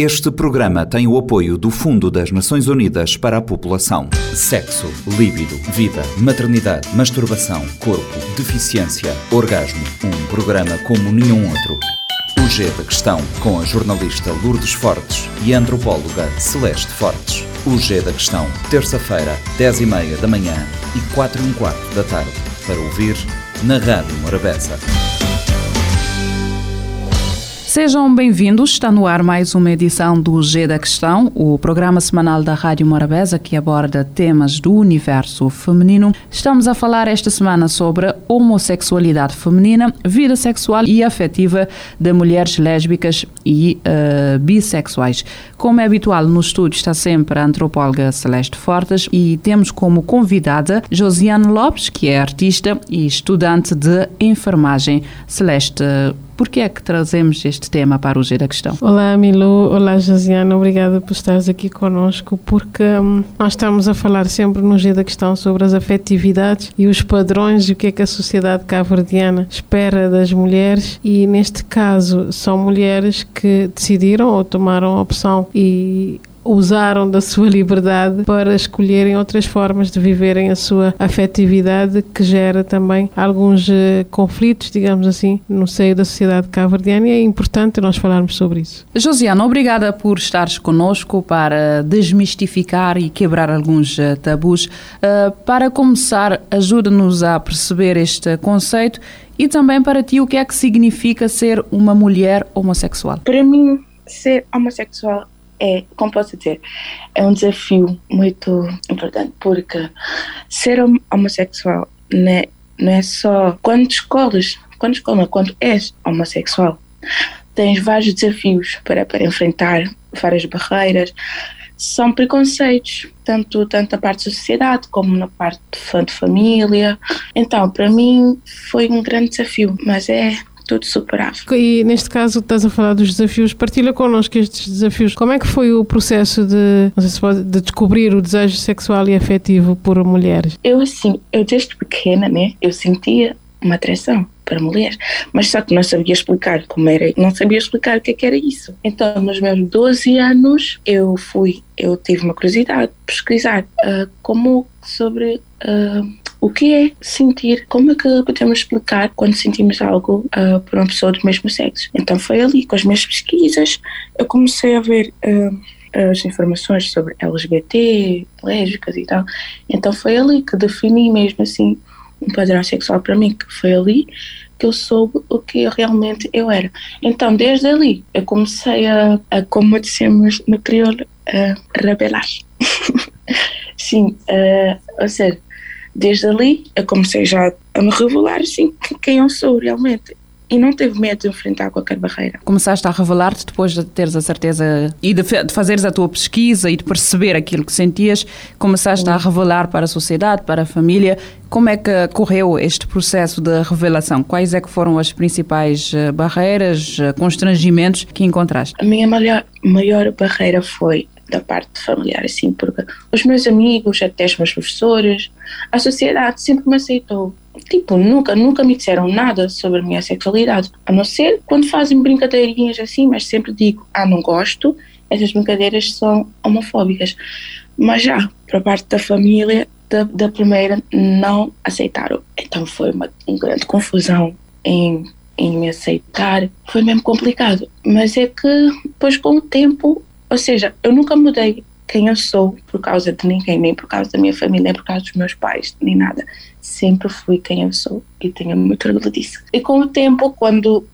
Este programa tem o apoio do Fundo das Nações Unidas para a População. Sexo, líbido, vida, maternidade, masturbação, corpo, deficiência, orgasmo. Um programa como nenhum outro. O G da Questão, com a jornalista Lourdes Fortes e a antropóloga Celeste Fortes. O G da Questão, terça-feira, 10h30 da manhã e 4 h quarto da tarde. Para ouvir na Rádio Morabeza. Sejam bem-vindos. Está no ar mais uma edição do G da Questão, o programa semanal da Rádio Morabeza que aborda temas do universo feminino. Estamos a falar esta semana sobre homossexualidade feminina, vida sexual e afetiva de mulheres lésbicas e uh, bissexuais. Como é habitual no estúdio está sempre a antropóloga Celeste Fortes e temos como convidada Josiane Lopes, que é artista e estudante de enfermagem. Celeste, por que é que trazemos este tema para o G da Questão? Olá, Milu. Olá, Josiana. Obrigada por estares aqui conosco, porque hum, nós estamos a falar sempre no G da Questão sobre as afetividades e os padrões e o que é que a sociedade cabo-verdiana espera das mulheres e, neste caso, são mulheres que decidiram ou tomaram a opção e usaram da sua liberdade para escolherem outras formas de viverem a sua afetividade, que gera também alguns uh, conflitos, digamos assim, no seio da sociedade cabo-verdiana e é importante nós falarmos sobre isso. Josiana, obrigada por estares conosco para desmistificar e quebrar alguns uh, tabus. Uh, para começar, ajuda-nos a perceber este conceito e também para ti o que é que significa ser uma mulher homossexual. Para mim, ser homossexual é, como posso dizer, é um desafio muito importante porque ser homossexual não é, não é só quando escolhes, quando escolhes, quando és homossexual, tens vários desafios para, para enfrentar, várias barreiras, são preconceitos, tanto, tanto na parte da sociedade como na parte de família. Então, para mim, foi um grande desafio, mas é tudo superável. E neste caso estás a falar dos desafios, partilha connosco estes desafios. Como é que foi o processo de, não sei se pode, de descobrir o desejo sexual e afetivo por mulheres? Eu assim, eu desde pequena, né, eu sentia uma atração para mulheres, mas só que não sabia explicar como era, não sabia explicar o que, é que era isso. Então, nos meus 12 anos, eu fui, eu tive uma curiosidade, pesquisar uh, como sobre uh, o que é sentir, como é que podemos explicar quando sentimos algo uh, por uma pessoa do mesmo sexo. Então foi ali, com as minhas pesquisas, eu comecei a ver uh, as informações sobre LGBT, lésbicas e tal. Então foi ali que defini mesmo assim um padrão sexual para mim, que foi ali que eu soube o que realmente eu era. Então, desde ali, eu comecei a, a como dissemos no crioulo, a revelar. Sim, uh, ou seja, desde ali eu comecei já a me revelar assim quem eu sou realmente e não teve medo de enfrentar qualquer barreira. Começaste a revelar-te depois de teres a certeza e de, de, fazeres a tua pesquisa e de perceber aquilo que sentias, começaste Sim. a revelar para a sociedade, para a família. Como é que correu este processo de revelação? Quais é que foram as principais eh, barreiras, eh, constrangimentos que encontraste? A minha maior, maior barreira foi da parte familiar, assim, porque os meus amigos, até os meus professores, a sociedade sempre me aceitou. Tipo, nunca, nunca me disseram nada sobre a minha sexualidade, a não ser quando fazem brincadeirinhas assim, mas sempre digo, ah, não gosto, essas brincadeiras são homofóbicas. Mas já, para parte da família, da, da primeira, não aceitaram. Então foi uma, uma grande confusão em em me aceitar, foi mesmo complicado. Mas é que depois com o tempo ou seja, eu nunca mudei quem eu sou por causa de ninguém, nem por causa da minha família, nem por causa dos meus pais, nem nada. Sempre fui quem eu sou e tenho muito orgulho disso. E com o tempo, quando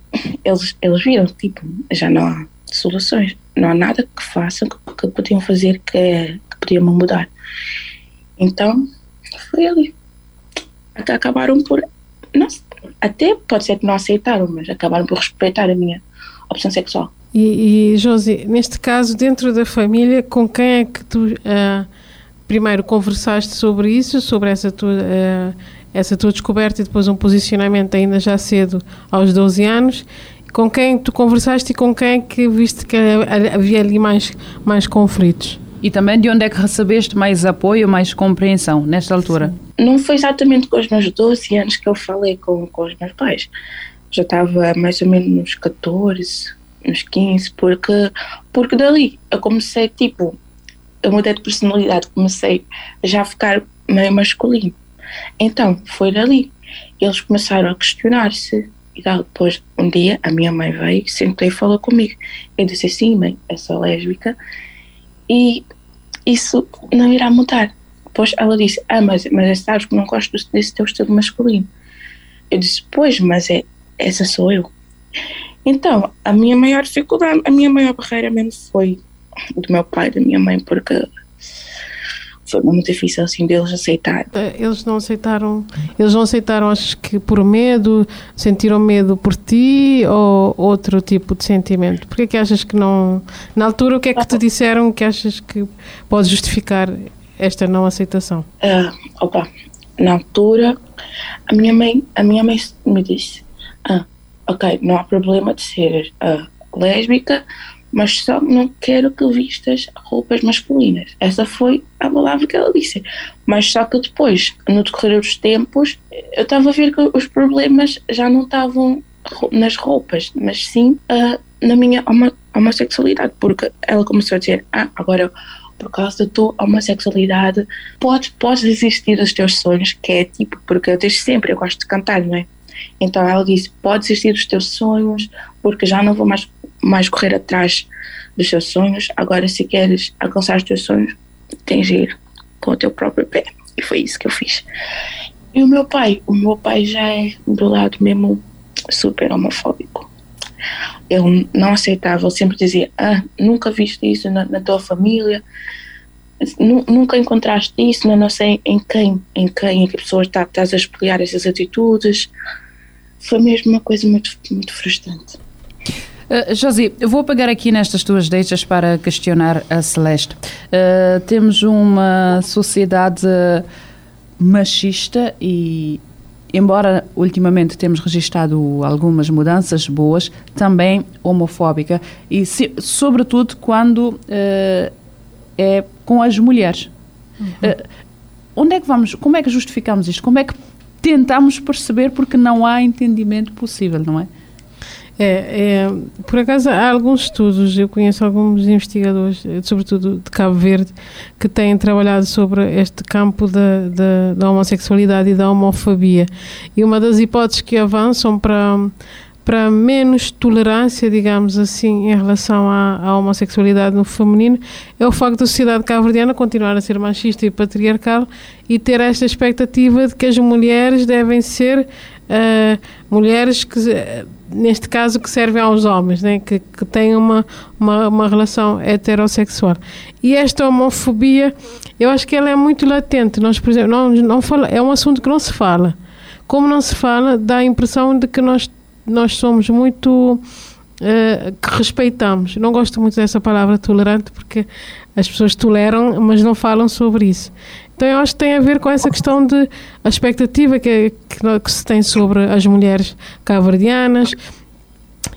eles, eles viram, tipo, já não há soluções, não há nada que façam que, que podiam fazer que, que podiam mudar. Então, foi ali. Até acabaram por. Não, até pode ser que não aceitaram, mas acabaram por respeitar a minha opção sexual. E, e Josi, neste caso, dentro da família, com quem é que tu uh, primeiro conversaste sobre isso, sobre essa tua, uh, essa tua descoberta e depois um posicionamento ainda já cedo, aos 12 anos? Com quem tu conversaste e com quem é que viste que havia ali mais, mais conflitos? E também de onde é que recebeste mais apoio, mais compreensão nesta altura? Sim. Não foi exatamente com os meus 12 anos que eu falei com, com os meus pais. Já estava mais ou menos nos 14, nos 15, porque, porque dali eu comecei, tipo, eu mudei de personalidade, comecei já a ficar meio masculino. Então, foi dali. Eles começaram a questionar-se. E depois, um dia, a minha mãe veio, sentou e falou comigo. Eu disse assim, mãe, eu sou lésbica e isso não irá mudar. Depois ela disse, ah, mas, mas sabes que não gosto desse teu estilo masculino. Eu disse, pois, mas é, essa sou eu. Então, a minha maior dificuldade, a minha maior barreira mesmo foi do meu pai e da minha mãe, porque foi muito difícil assim deles aceitar. Eh, eles não aceitaram, eles não aceitaram, acho que por medo, sentiram medo por ti ou outro tipo de sentimento? Porquê que achas que não, na altura o que é que te disseram que achas que pode justificar esta não aceitação? Uh, opa, na altura a minha mãe, a minha mãe me disse, ah, ok, não há problema de ser uh, lésbica, mas só não quero que vistas roupas masculinas. Essa foi a palavra que ela disse. Mas só que depois, no decorrer dos tempos, eu estava a ver que os problemas já não estavam nas roupas, mas sim uh, na minha homossexualidade, porque ela começou a dizer: Ah, agora por causa da tua homossexualidade, podes, podes existir dos teus sonhos, que é tipo, porque eu desde sempre eu gosto de cantar, não é? Então ela disse: pode existir dos teus sonhos, porque já não vou mais mais correr atrás dos seus sonhos. Agora, se queres alcançar os teus sonhos, tens de ir com o teu próprio pé. E foi isso que eu fiz. E o meu pai, o meu pai já é do lado mesmo super homofóbico. Ele não aceitava, ele sempre dizia: Ah, nunca viste isso na, na tua família, nunca encontraste isso, não, sei em quem, em quem, em que pessoas tá, estás a espelhar essas atitudes. Foi mesmo uma coisa muito, muito frustrante. Uh, Josi, eu vou pegar aqui nestas tuas deixas para questionar a Celeste. Uh, temos uma sociedade machista e, embora ultimamente temos registrado algumas mudanças boas, também homofóbica e, se, sobretudo, quando uh, é com as mulheres. Uhum. onde é que vamos? Como é que justificamos isto? Como é que tentamos perceber porque não há entendimento possível, não é? É, é, por acaso há alguns estudos, eu conheço alguns investigadores, sobretudo de Cabo Verde, que têm trabalhado sobre este campo da, da, da homossexualidade e da homofobia. E uma das hipóteses que avançam para, para menos tolerância, digamos assim, em relação à, à, homossexualidade no feminino, é o facto da sociedade cabo-verdiana continuar a ser machista e patriarcal e ter esta expectativa de que as mulheres devem ser uh, mulheres que neste caso, que servem aos homens, né? que, que têm uma, uma, uma relação heterossexual. E esta homofobia, eu acho que ela é muito latente. Nós, por exemplo, não, não fala, é um assunto que não se fala. Como não se fala, dá a impressão de que nós, nós somos muito. Uh, que respeitamos. Não gosto muito dessa palavra tolerante porque as pessoas toleram, mas não falam sobre isso. Então eu acho que tem a ver com essa questão de a expectativa que, que, que se tem sobre as mulheres cabo-verdianas.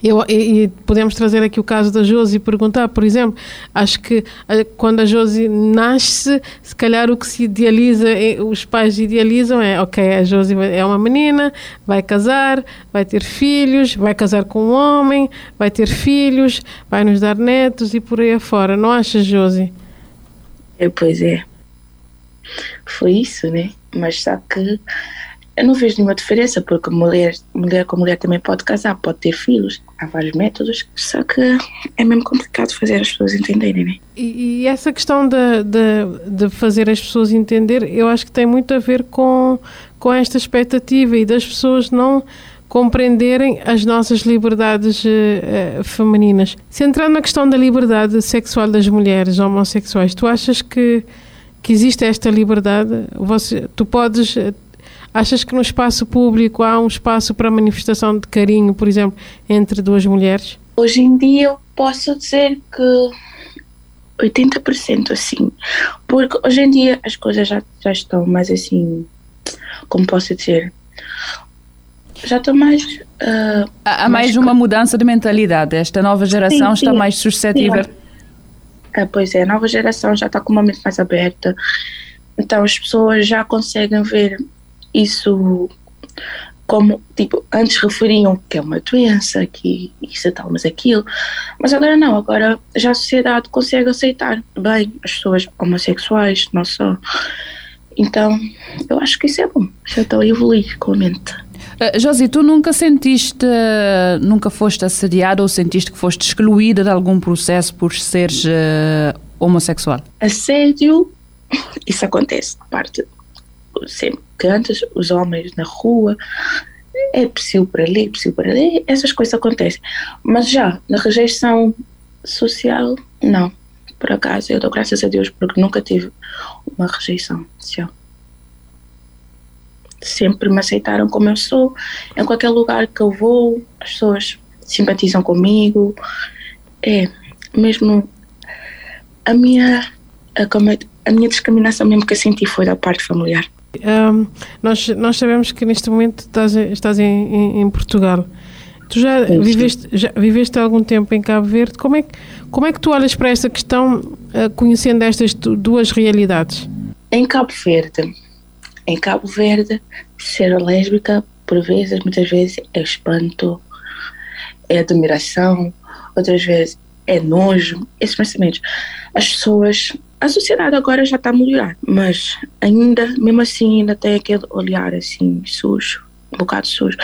Eu, e, e, podemos trazer aqui o caso da Josi e perguntar, por exemplo, acho que a, quando a Josi nasce, se calhar o que se idealiza, os pais idealizam é, ok, a Josi é uma menina, vai casar, vai ter filhos, vai casar com um homem, vai ter filhos, vai nos dar netos e por aí afora. Não achas, Josi? É, pois é foi isso, né? Mas só que eu não vejo nenhuma diferença, porque mulher, mulher com mulher também pode casar, pode ter filhos, há vários métodos, só que é mesmo complicado fazer as pessoas entenderem, né? E, e essa questão de, de, de, fazer as pessoas entender, eu acho que tem muito a ver com, com esta expectativa e das pessoas não compreenderem as nossas liberdades uh, femininas. Centrando na questão da liberdade sexual das mulheres homossexuais, tu achas que que existe esta liberdade. Você, tu podes. Achas que no espaço público há um espaço para manifestação de carinho, por exemplo, entre duas mulheres? Hoje em dia eu posso dizer que 80% assim. Porque hoje em dia as coisas já, já estão mais assim. Como posso dizer? Já estão mais. Uh, há, mais, mais uma mudança de mentalidade. Esta nova geração sim, está sim, mais suscetível. Sim é, pois é, a nova geração já está com uma mente mais aberta, então as pessoas já conseguem ver isso como, tipo, antes referiam que é uma doença, que isso é tal, mas aquilo, mas agora não, agora já a sociedade consegue aceitar bem as pessoas homossexuais, não só. Então, eu acho que isso é bom, já estou a evoluir com a mente. Uh, Josi, tu nunca sentiste, nunca foste assediada ou sentiste que foste excluída de algum processo por seres uh, homossexual? Assédio, isso acontece, parte sempre que antes os homens na rua é possível para ali, possível para ali, essas coisas acontecem. Mas já na rejeição social, não. Por acaso, eu dou graças a Deus porque nunca tive uma rejeição social. Sempre me aceitaram como eu sou. Em qualquer lugar que eu vou, as pessoas simpatizam comigo. É, mesmo a minha, a, é, a minha discriminação mesmo que eu senti foi da parte familiar. Um, nós, nós sabemos que neste momento estás, estás em, em, em Portugal. Tu já viveste, já viveste algum tempo em Cabo Verde. Como é, que, como é que tu olhas para esta questão, uh, conhecendo estas duas realidades? Em Cabo Verde, em Cabo Verde, ser lésbica, por vezes, muitas vezes, é espanto, é admiração, outras vezes é nojo, esses pensamentos. As pessoas a sociedade agora já está a melhorar, mas ainda, mesmo assim, ainda tem aquele olhar assim sujo, um bocado sujo.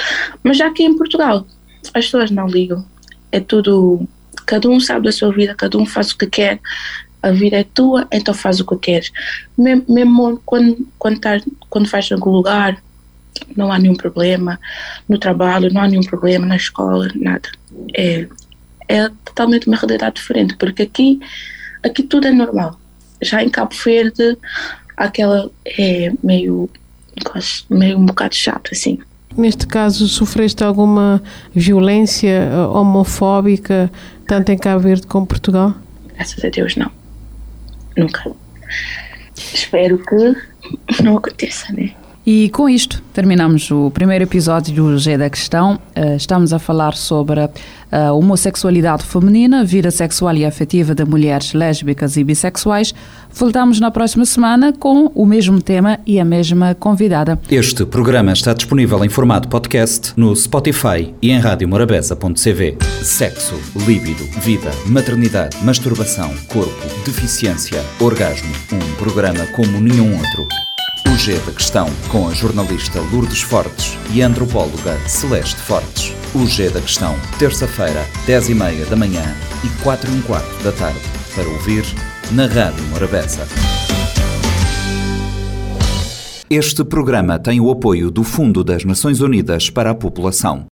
Mas já aqui em Portugal, as pessoas não ligam. É tudo. Cada um sabe da sua vida, cada um faz o que quer. A vida é tua, então faz o que queres. Mesmo, quando, quando, tá, quando faz em algum lugar, não há nenhum problema. No trabalho, não há nenhum problema. Na escola, nada. É, é totalmente uma realidade diferente, porque aqui, aqui tudo é normal já em Cabo Verde, aquela é meio, meio um bocado chato, assim. Neste caso, sofreste alguma violência eh, homofóbica, tanto em Cabo Verde como Portugal? Graças a Deus, não. Nunca. Espero que não aconteça, né? E com isto terminamos o primeiro episódio do G da Questão. Eh, estamos a falar sobre a homossexualidade feminina, vida sexual e afetiva de mulheres lésbicas e bissexuais. Voltamos na próxima semana com o mesmo tema e a mesma convidada. Este programa está disponível em formato podcast no Spotify e em radiomorabeza.cv. Sexo, líbido, vida, maternidade, masturbação, corpo, deficiência, orgasmo. Um programa como nenhum outro. O G da Questão, com a jornalista Lourdes Fortes e a antropóloga Celeste Fortes. O G da Questão, terça-feira, 10 e meia da manhã e 4 e um quarto da tarde, para ouvir na Rádio Morabeza. Este programa tem o apoio do Fundo das Nações Unidas para a População.